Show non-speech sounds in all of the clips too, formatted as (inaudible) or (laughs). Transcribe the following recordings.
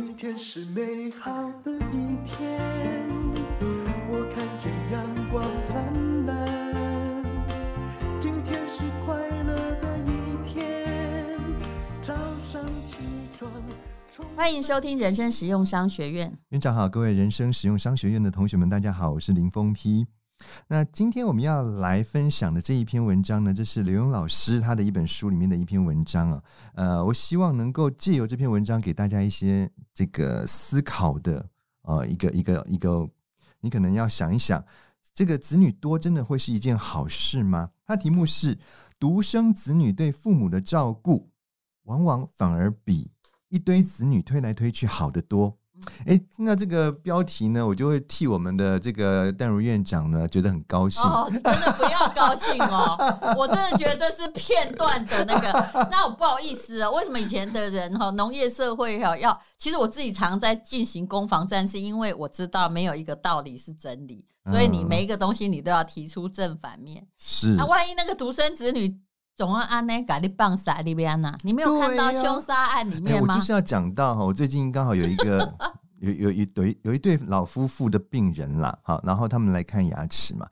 今天是美好的一天，我看见阳光灿烂。今天是快乐的一天，早上起床。欢迎收听人生实用商学院。院长好，各位人生实用商学院的同学们，大家好，我是林峰丕。那今天我们要来分享的这一篇文章呢，这是刘勇老师他的一本书里面的一篇文章啊。呃，我希望能够借由这篇文章给大家一些这个思考的呃一个一个一个，你可能要想一想，这个子女多真的会是一件好事吗？它题目是独生子女对父母的照顾，往往反而比一堆子女推来推去好得多。哎，听到这个标题呢，我就会替我们的这个淡如院长呢觉得很高兴。哦，真的不要高兴哦，(laughs) 我真的觉得这是片段的那个。那我不好意思啊，为什么以前的人哈，农业社会哈要？其实我自己常在进行攻防战，是因为我知道没有一个道理是真理，所以你每一个东西你都要提出正反面。是，那万一那个独生子女。总要按呢，给你棒杀里边呢？你没有看到凶杀案里面吗？啊欸、我就是要讲到哈，我最近刚好有一个 (laughs) 有有一对有一对老夫妇的病人啦，好，然后他们来看牙齿嘛。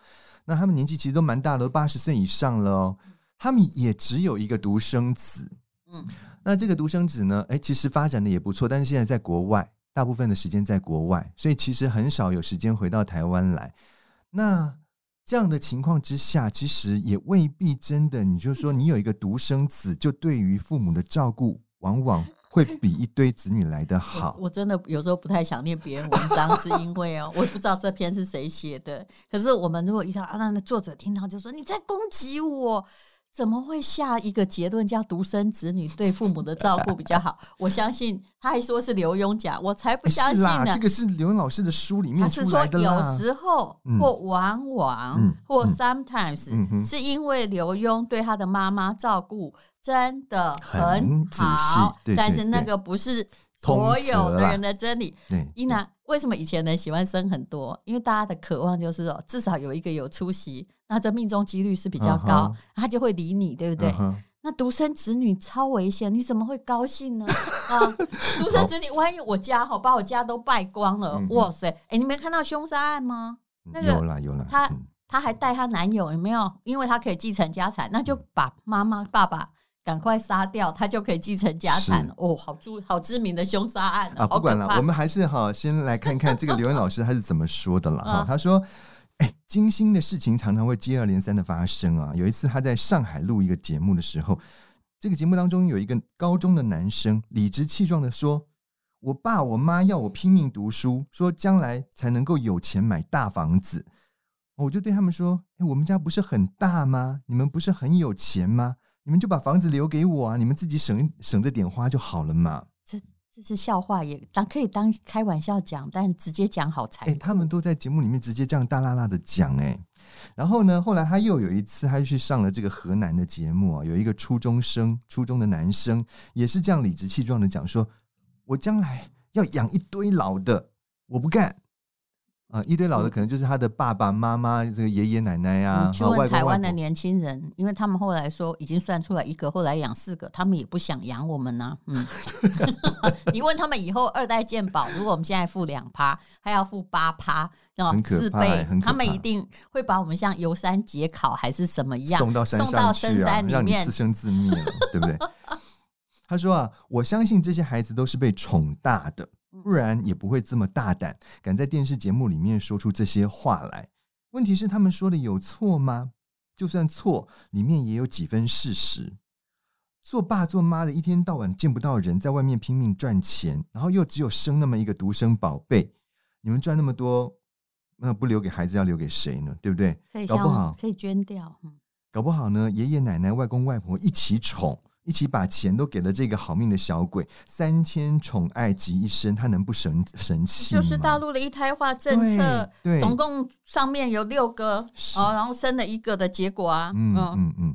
那他们年纪其实都蛮大的，都八十岁以上了哦。他们也只有一个独生子，嗯，那这个独生子呢，哎、欸，其实发展的也不错，但是现在在国外，大部分的时间在国外，所以其实很少有时间回到台湾来。那这样的情况之下，其实也未必真的。你就说你有一个独生子，就对于父母的照顾，往往会比一堆子女来的好。我，我真的有时候不太想念别人文章，是因为哦，我也不知道这篇是谁写的。可是我们如果遇到啊，那作者听到就说你在攻击我。怎么会下一个结论叫独生子女对父母的照顾比较好？(laughs) 我相信他还说是刘墉讲，我才不相信呢。这个是刘墉老师的书里面出来的。他是说有时候或往往或 sometimes 是因为刘墉对他的妈妈照顾真的很好，但是那个不是所有的人的真理。伊娜，为什么以前人喜欢生很多？因为大家的渴望就是说，至少有一个有出息。那这命中几率是比较高，uh. 他就会理你，对不对？Uh. 那独生子女超危险，你怎么会高兴呢？(laughs) 啊，独生子女，万一我家哈把我家都败光了，嗯、哇塞！哎，你没看到凶杀案吗？那个有啦有啦，他他还带他男友有没有？因为他可以继承家产，那就把妈妈爸爸赶快杀掉，他就可以继承家产。哦，好著好知名的凶杀案啊！不管了，我们还是哈先来看看这个刘墉老师他是怎么说的了 (laughs) 哈。他说。哎，惊心的事情常常会接二连三的发生啊！有一次他在上海录一个节目的时候，这个节目当中有一个高中的男生理直气壮的说：“我爸我妈要我拼命读书，说将来才能够有钱买大房子。”我就对他们说：“哎，我们家不是很大吗？你们不是很有钱吗？你们就把房子留给我啊！你们自己省省着点花就好了嘛。”这是笑话，也当可以当开玩笑讲，但直接讲好才。哎，他们都在节目里面直接这样大啦啦的讲，诶，然后呢，后来他又有一次，他又去上了这个河南的节目啊，有一个初中生，初中的男生也是这样理直气壮的讲说，我将来要养一堆老的，我不干。啊，一堆老的可能就是他的爸爸妈妈、这个爷爷奶奶呀。去问台湾的年轻人，因为他们后来说已经算出来一个，后来养四个，他们也不想养我们呢。嗯，(laughs) (laughs) 你问他们以后二代健保，如果我们现在付两趴，还要付八趴，然后四倍，他们一定会把我们像游山解考还是什么样送到山上去啊，让你自生自灭，对不对？(laughs) 他说啊，我相信这些孩子都是被宠大的。不然也不会这么大胆，敢在电视节目里面说出这些话来。问题是他们说的有错吗？就算错，里面也有几分事实。做爸做妈的，一天到晚见不到人，在外面拼命赚钱，然后又只有生那么一个独生宝贝。你们赚那么多，那不留给孩子，要留给谁呢？对不对？搞不好可以捐掉。搞不好呢，爷爷奶奶、外公外婆一起宠。一起把钱都给了这个好命的小鬼，三千宠爱集一身，他能不神神气？就是大陆的一胎化政策，对，对总共上面有六个，哦，然后生了一个的结果啊，嗯嗯嗯，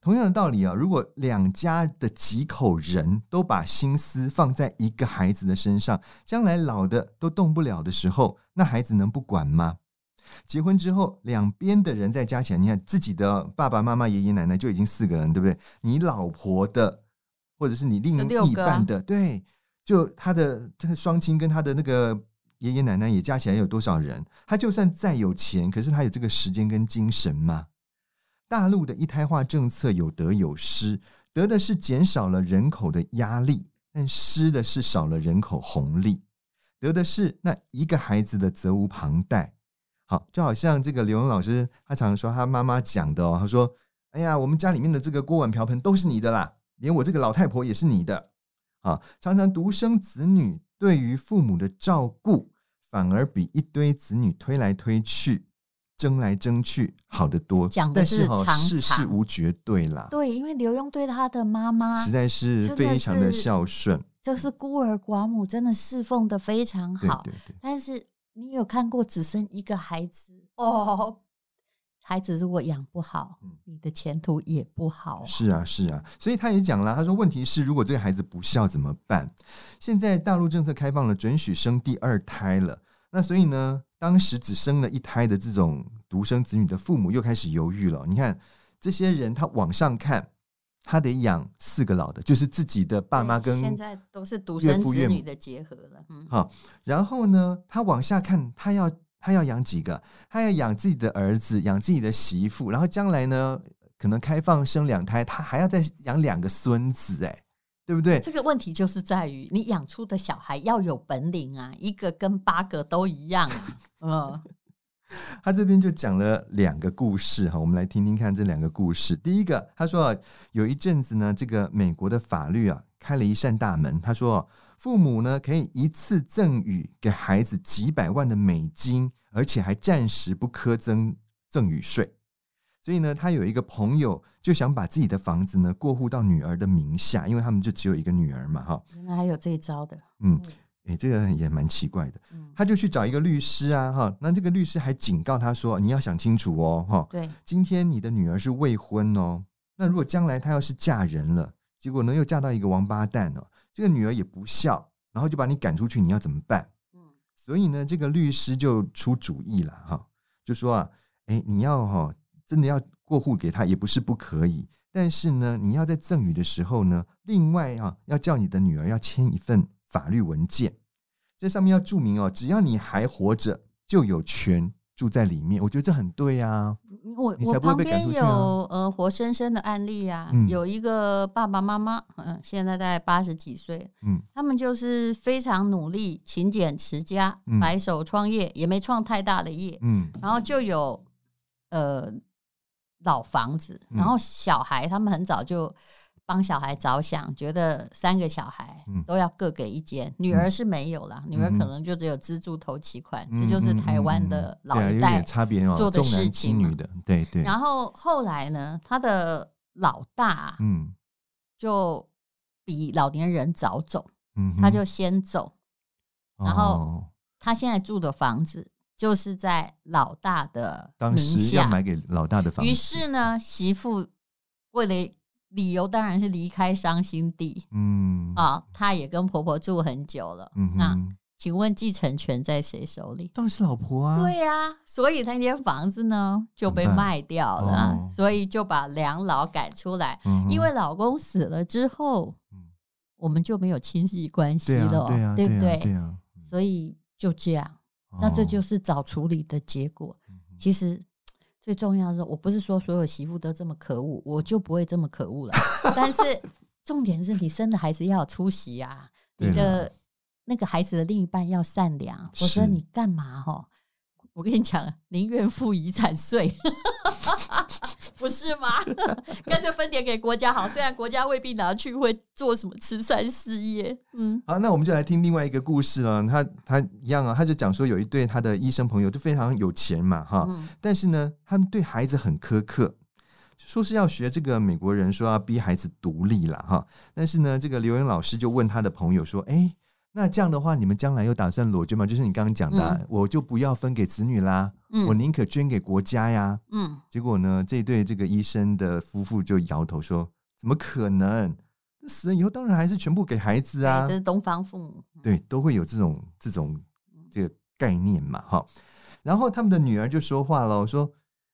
同样的道理啊，如果两家的几口人都把心思放在一个孩子的身上，将来老的都动不了的时候，那孩子能不管吗？结婚之后，两边的人再加起来，你看自己的爸爸妈妈、爷爷奶奶就已经四个人，对不对？你老婆的，或者是你另一半的，对，就他的这个双亲跟他的那个爷爷奶奶也加起来有多少人？他就算再有钱，可是他有这个时间跟精神吗？大陆的一胎化政策有得有失，得的是减少了人口的压力，但失的是少了人口红利。得的是那一个孩子的责无旁贷。好，就好像这个刘墉老师，他常常说他妈妈讲的哦，他说：“哎呀，我们家里面的这个锅碗瓢盆都是你的啦，连我这个老太婆也是你的。”啊，常常独生子女对于父母的照顾，反而比一堆子女推来推去、争来争去好得多。讲的是常常，但是世事无绝对啦。对，因为刘墉对他的妈妈实在是非常的孝顺，就是孤儿寡母，真的侍奉的非常好。对对对，但是你有看过只生一个孩子哦？孩子如果养不好，你的前途也不好啊。是啊，是啊，所以他也讲了，他说问题是，如果这个孩子不孝怎么办？现在大陆政策开放了，准许生第二胎了。那所以呢，当时只生了一胎的这种独生子女的父母又开始犹豫了。你看这些人，他往上看，他得养四个老的，就是自己的爸妈跟现在都是独生子女的结合了。嗯，好，然后呢，他往下看，他要。他要养几个？他要养自己的儿子，养自己的媳妇，然后将来呢，可能开放生两胎，他还要再养两个孙子，哎，对不对？这个问题就是在于你养出的小孩要有本领啊，一个跟八个都一样啊。(laughs) 嗯，他这边就讲了两个故事哈，我们来听听看这两个故事。第一个，他说有一阵子呢，这个美国的法律啊，开了一扇大门，他说。父母呢，可以一次赠与给孩子几百万的美金，而且还暂时不苛增赠与税。所以呢，他有一个朋友就想把自己的房子呢过户到女儿的名下，因为他们就只有一个女儿嘛，哈。原来还有这一招的，嗯，诶，这个也蛮奇怪的。他就去找一个律师啊，哈，那这个律师还警告他说：“你要想清楚哦，哈，对，今天你的女儿是未婚哦，那如果将来她要是嫁人了，结果呢又嫁到一个王八蛋哦。”这个女儿也不孝，然后就把你赶出去，你要怎么办？嗯，所以呢，这个律师就出主意了哈，就说啊，哎，你要哈，真的要过户给他也不是不可以，但是呢，你要在赠与的时候呢，另外啊，要叫你的女儿要签一份法律文件，这上面要注明哦，只要你还活着，就有权。住在里面，我觉得这很对啊。我我旁边有呃活生生的案例啊，嗯、有一个爸爸妈妈，嗯，现在在八十几岁，嗯，他们就是非常努力、勤俭持家、嗯、白手创业，也没创太大的业，嗯，然后就有呃老房子，然后小孩他们很早就。帮小孩着想，觉得三个小孩都要各给一间，嗯、女儿是没有啦，嗯、女儿可能就只有资助头期款，嗯、这就是台湾的老一代差别做的事情。女的，对对。然后后来呢，他的老大，嗯，就比老年人早走，嗯，他就先走，嗯、然后他现在住的房子就是在老大的名下，当时要买给老大的房子。于是呢，媳妇为了理由当然是离开伤心地，嗯啊，她也跟婆婆住很久了，嗯，那请问继承权在谁手里？当然是老婆啊。对呀、啊，所以那间房子呢就被卖掉了，哦、所以就把两老赶出来。嗯、因为老公死了之后，嗯、我们就没有亲戚关系了，对，啊对，啊对不对？对啊，所以就这样，哦、那这就是早处理的结果。嗯、其实。最重要的是，我不是说所有媳妇都这么可恶，我就不会这么可恶了。但是 (laughs) 重点是你生的孩子要有出息啊，你的那个孩子的另一半要善良，否则你干嘛哈？我跟你讲，宁愿付遗产税，(laughs) 不是吗？(laughs) 干脆分点给国家好，虽然国家未必拿去会做什么慈善事业。嗯，好，那我们就来听另外一个故事了。他他一样啊，他就讲说有一对他的医生朋友就非常有钱嘛，哈，嗯、但是呢，他们对孩子很苛刻，说是要学这个美国人说要逼孩子独立了哈。但是呢，这个刘英老师就问他的朋友说，哎、欸。那这样的话，你们将来又打算裸捐吗？就是你刚刚讲的，嗯、我就不要分给子女啦，嗯、我宁可捐给国家呀。嗯，结果呢，这对这个医生的夫妇就摇头说：“怎么可能？死了以后当然还是全部给孩子啊。”这是东方父母，对，都会有这种这种这个概念嘛，哈。然后他们的女儿就说话了，说：“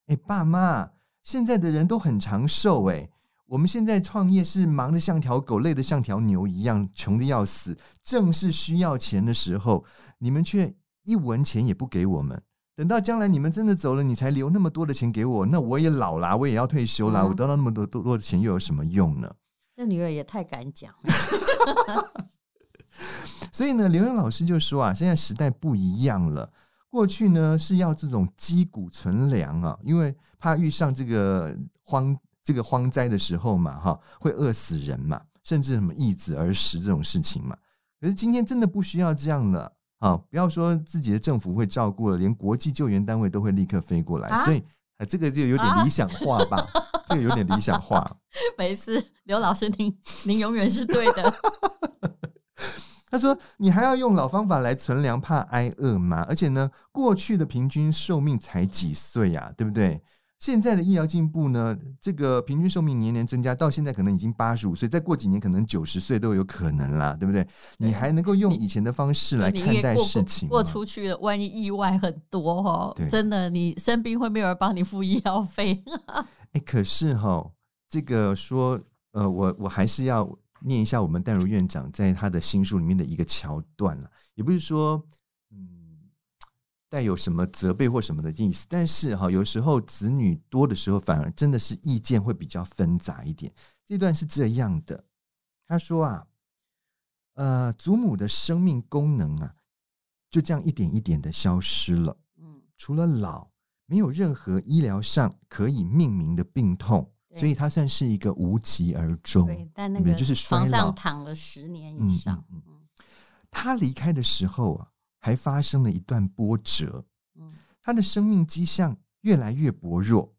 哎，爸妈，现在的人都很长寿，哎。”我们现在创业是忙得像条狗，累得像条牛一样，穷得要死。正是需要钱的时候，你们却一文钱也不给我们。等到将来你们真的走了，你才留那么多的钱给我，那我也老了，我也要退休了，嗯、我得到那么多多多的钱又有什么用呢？这女儿也太敢讲了。(laughs) 所以呢，刘英老师就说啊，现在时代不一样了。过去呢是要这种积谷存粮啊，因为怕遇上这个荒。这个荒灾的时候嘛，哈，会饿死人嘛，甚至什么易子而食这种事情嘛。可是今天真的不需要这样了啊！不要说自己的政府会照顾了，连国际救援单位都会立刻飞过来，啊、所以这个就有点理想化吧？啊、(laughs) 这个有点理想化。没事，刘老师，您您永远是对的。(laughs) 他说：“你还要用老方法来存粮，怕挨饿吗？而且呢，过去的平均寿命才几岁呀、啊，对不对？”现在的医疗进步呢，这个平均寿命年年增加，到现在可能已经八十五岁，再过几年可能九十岁都有可能啦，对不对？你还能够用以前的方式来看待事情过，过出去了，万一意外很多哦，真的，你生病会没有人帮你付医药费。(laughs) 哎，可是哈，这个说，呃，我我还是要念一下我们淡如院长在他的新书里面的一个桥段了，也不是说。带有什么责备或什么的意思，但是哈，有时候子女多的时候，反而真的是意见会比较纷杂一点。这段是这样的，他说啊，呃，祖母的生命功能啊，就这样一点一点的消失了。嗯，除了老，没有任何医疗上可以命名的病痛，所以他算是一个无疾而终。对，但那个就是床上躺了十年以上。嗯，他离开的时候啊。还发生了一段波折，他的生命迹象越来越薄弱，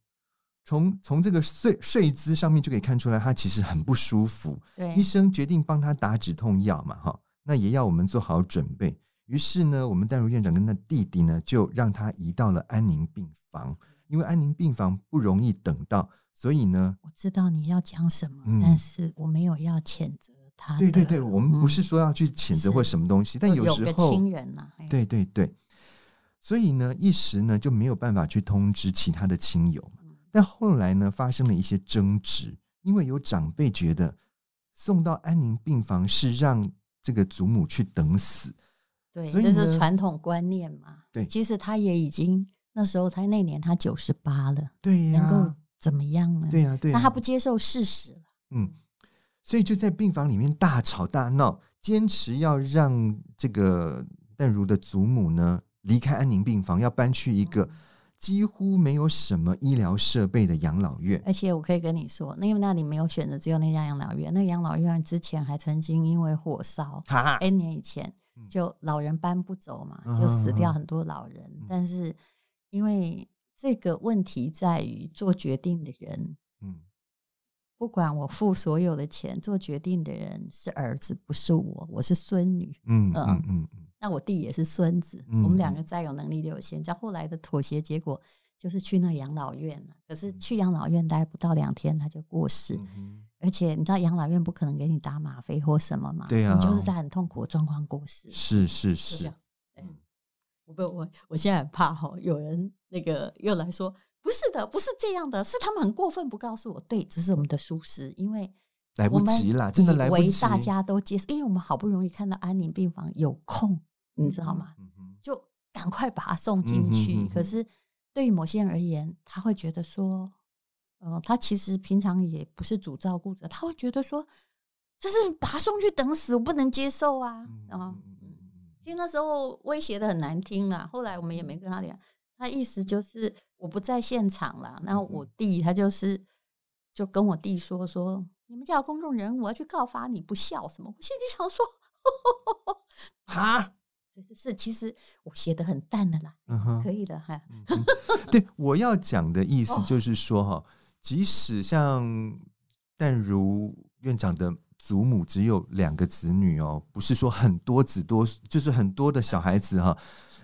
从从这个睡睡姿上面就可以看出来，他其实很不舒服。对，医生决定帮他打止痛药嘛，哈，那也要我们做好准备。于是呢，我们戴如院长跟他弟弟呢，就让他移到了安宁病房，因为安宁病房不容易等到，所以呢，我知道你要讲什么，嗯，但是我没有要谴责。对对对，我们不是说要去谴责或什么东西，嗯、但有时候亲人呐、啊，对对对，所以呢，一时呢就没有办法去通知其他的亲友。但后来呢，发生了一些争执，因为有长辈觉得送到安宁病房是让这个祖母去等死，对，这是传统观念嘛。对，其实他也已经那时候才那年他九十八了，对呀、啊，能够怎么样呢？对呀、啊，对、啊，那他不接受事实了，嗯。所以就在病房里面大吵大闹，坚持要让这个淡如的祖母呢离开安宁病房，要搬去一个几乎没有什么医疗设备的养老院。而且我可以跟你说，因为那里没有选择，只有那家养老院。那养老院之前还曾经因为火烧，N 年以前就老人搬不走嘛，就死掉很多老人。但是因为这个问题在于做决定的人，嗯。不管我付所有的钱，做决定的人是儿子，不是我，我是孙女。嗯嗯嗯，那我弟也是孙子，嗯、我们两个再有能力就有限。叫后来的妥协结果就是去那养老院了。可是去养老院待不到两天，他就过世。嗯、而且你知道养老院不可能给你打吗啡或什么嘛？对啊，你就是在很痛苦的状况过世。是是是，我不我我现在很怕哈，有人那个又来说。不是的，不是这样的，是他们很过分，不告诉我。对，这是我们的疏失，因为来不及了，真的来不及。大家都接受，因为我们好不容易看到安宁病房有空，你知道吗？嗯、就赶快把他送进去。嗯、哼可是对于某些人而言，他会觉得说，呃，他其实平常也不是主照顾者，他会觉得说，就是把他送去等死，我不能接受啊。然后，其实那时候威胁的很难听啊。后来我们也没跟他讲。他意思就是我不在现场了，然后我弟他就是就跟我弟说说，你们叫公众人物，我要去告发你不孝什么。我心里想说，(laughs) 哈，是是，其实我写的很淡的啦，嗯哼，可以的哈。对，我要讲的意 (laughs) 思就是说哈，即使像淡如院长的祖母只有两个子女哦，不是说很多子多，就是很多的小孩子哈。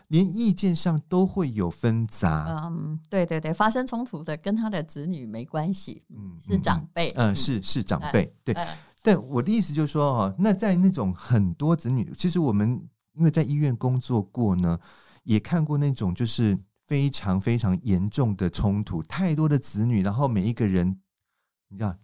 连意见上都会有纷杂，嗯，对对对，发生冲突的跟他的子女没关系，嗯，是长辈，嗯，嗯，是是长辈，对。嗯，但我的意思就是说，哦，那在那种很多子女，其实我们因为在医院工作过呢，也看过那种就是非常非常严重的冲突，太多的子女，然后每一个人。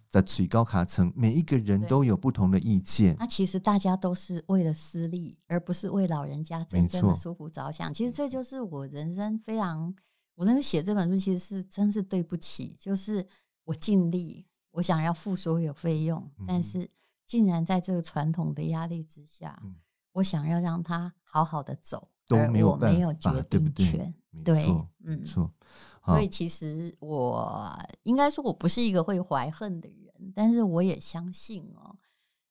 在最高卡层，每一个人都有不同的意见。那其实大家都是为了私利，而不是为老人家真正的舒服着想。其实这就是我人生非常，我那时候写这本书其实是真是对不起，就是我尽力，我想要付所有费用，嗯、但是竟然在这个传统的压力之下，嗯、我想要让他好好的走，都没有没有决定权，对，对，对，嗯，错。所以其实我应该说，我不是一个会怀恨的人，但是我也相信哦，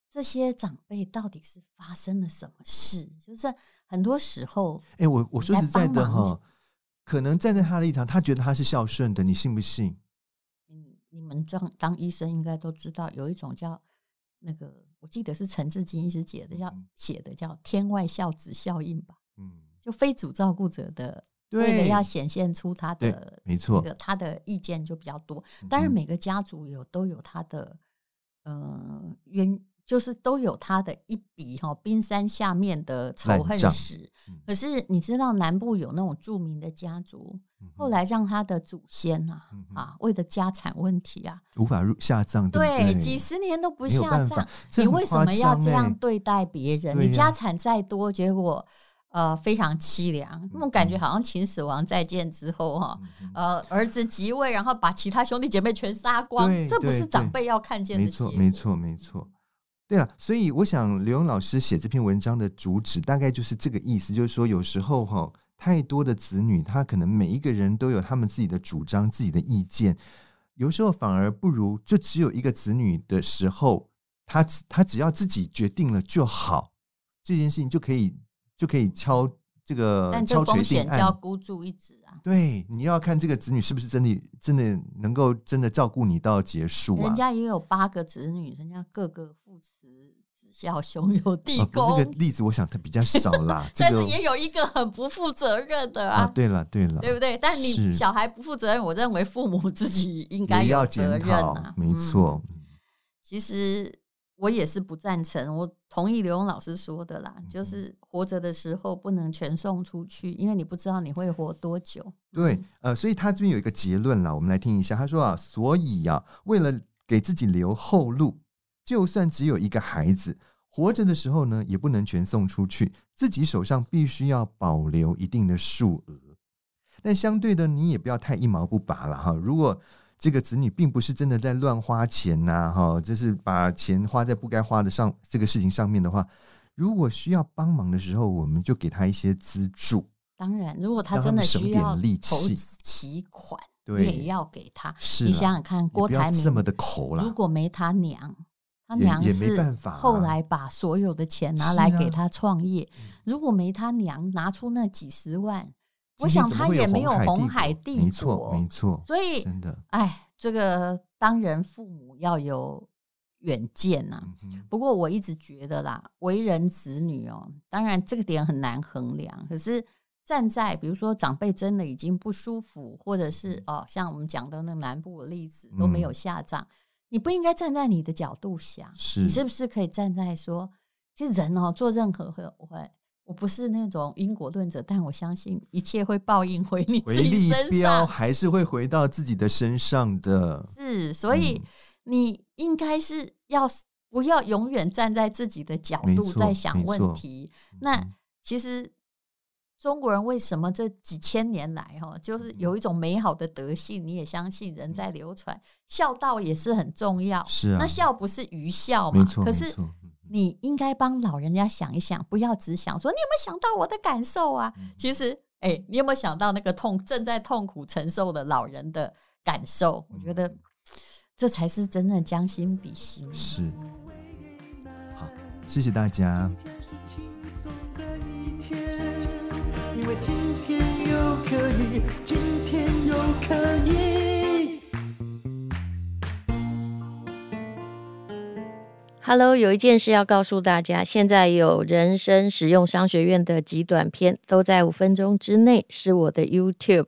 这些长辈到底是发生了什么事？就是很多时候，哎，我我说实在的哈，可能站在他的立场，他觉得他是孝顺的，你信不信？嗯，你们当当医生应该都知道，有一种叫那个，我记得是陈志金医师写的，叫写的叫“天外孝子效应”吧？嗯，就非主照顾者的。为了要显现出他的，没错，这个他的意见就比较多。当然，每个家族有都有他的，呃，原就是都有他的一笔哈冰山下面的仇恨史。可是你知道，南部有那种著名的家族，后来让他的祖先啊啊，为了家产问题啊，无法入下葬，对，几十年都不下葬。你为什么要这样对待别人？你家产再多，结果。呃，非常凄凉，那种感觉好像秦始皇再建之后哈，呃，儿子即位，然后把其他兄弟姐妹全杀光，这不是长辈要看见的。没错，没错，没错。对了，所以我想刘勇老师写这篇文章的主旨大概就是这个意思，就是说有时候哈，太多的子女，他可能每一个人都有他们自己的主张、自己的意见，有时候反而不如就只有一个子女的时候，他他只要自己决定了就好，这件事情就可以。就可以敲这个，但这风险就要孤注一掷啊！对，你要看这个子女是不是真的真的能够真的照顾你到结束啊？人家也有八个子女，人家个个父慈子孝，兄友弟恭。那个例子我想他比较少啦，(laughs) 但是也有一个很不负责任的啊！对了对了，对不对？但你小孩不负责任，我认为父母自己应该有责任啊！没错，其实。我也是不赞成，我同意刘勇老师说的啦，就是活着的时候不能全送出去，因为你不知道你会活多久。对，呃，所以他这边有一个结论啦，我们来听一下。他说啊，所以呀、啊，为了给自己留后路，就算只有一个孩子，活着的时候呢，也不能全送出去，自己手上必须要保留一定的数额。但相对的，你也不要太一毛不拔了哈。如果这个子女并不是真的在乱花钱呐，哈，就是把钱花在不该花的上这个事情上面的话，如果需要帮忙的时候，我们就给他一些资助。当然，如果他真的需要投资齐款，对，也要给他。是，你想想看，郭台铭这么的抠了，如果没他娘，他娘也法，后来把所有的钱拿来给他创业。如果没他娘拿出那几十万。我想他也没有红海帝国，没错，没错。所以真的，哎，这个当人父母要有远见呐、啊。不过我一直觉得啦，为人子女哦，当然这个点很难衡量。可是站在比如说长辈真的已经不舒服，或者是哦，像我们讲的那个南部的例子都没有下葬，你不应该站在你的角度想，你是不是可以站在说，其实人哦做任何会会。我不是那种因果论者，但我相信一切会报应回你自己身上，还是会回到自己的身上的。是，所以你应该是要不要永远站在自己的角度在想问题？那其实中国人为什么这几千年来哈，就是有一种美好的德性？你也相信人在流传，孝道也是很重要。是啊，那孝不是愚孝嘛？可是。你应该帮老人家想一想，不要只想说你有没有想到我的感受啊？其实，哎，你有没有想到那个痛正在痛苦承受的老人的感受？我觉得这才是真正将心比心。是，好，谢谢大家。Hello，有一件事要告诉大家，现在有人生使用商学院的极短片，都在五分钟之内，是我的 YouTube。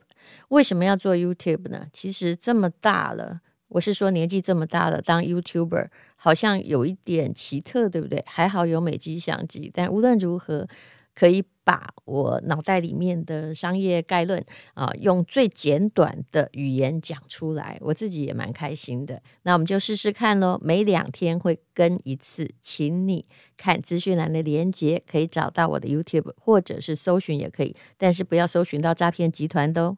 为什么要做 YouTube 呢？其实这么大了，我是说年纪这么大了，当 YouTuber 好像有一点奇特，对不对？还好有美机相机，但无论如何，可以把我脑袋里面的商业概论啊，用最简短的语言讲出来，我自己也蛮开心的。那我们就试试看喽，每两天会更一次，请你看资讯栏的连接，可以找到我的 YouTube，或者是搜寻也可以，但是不要搜寻到诈骗集团的哦。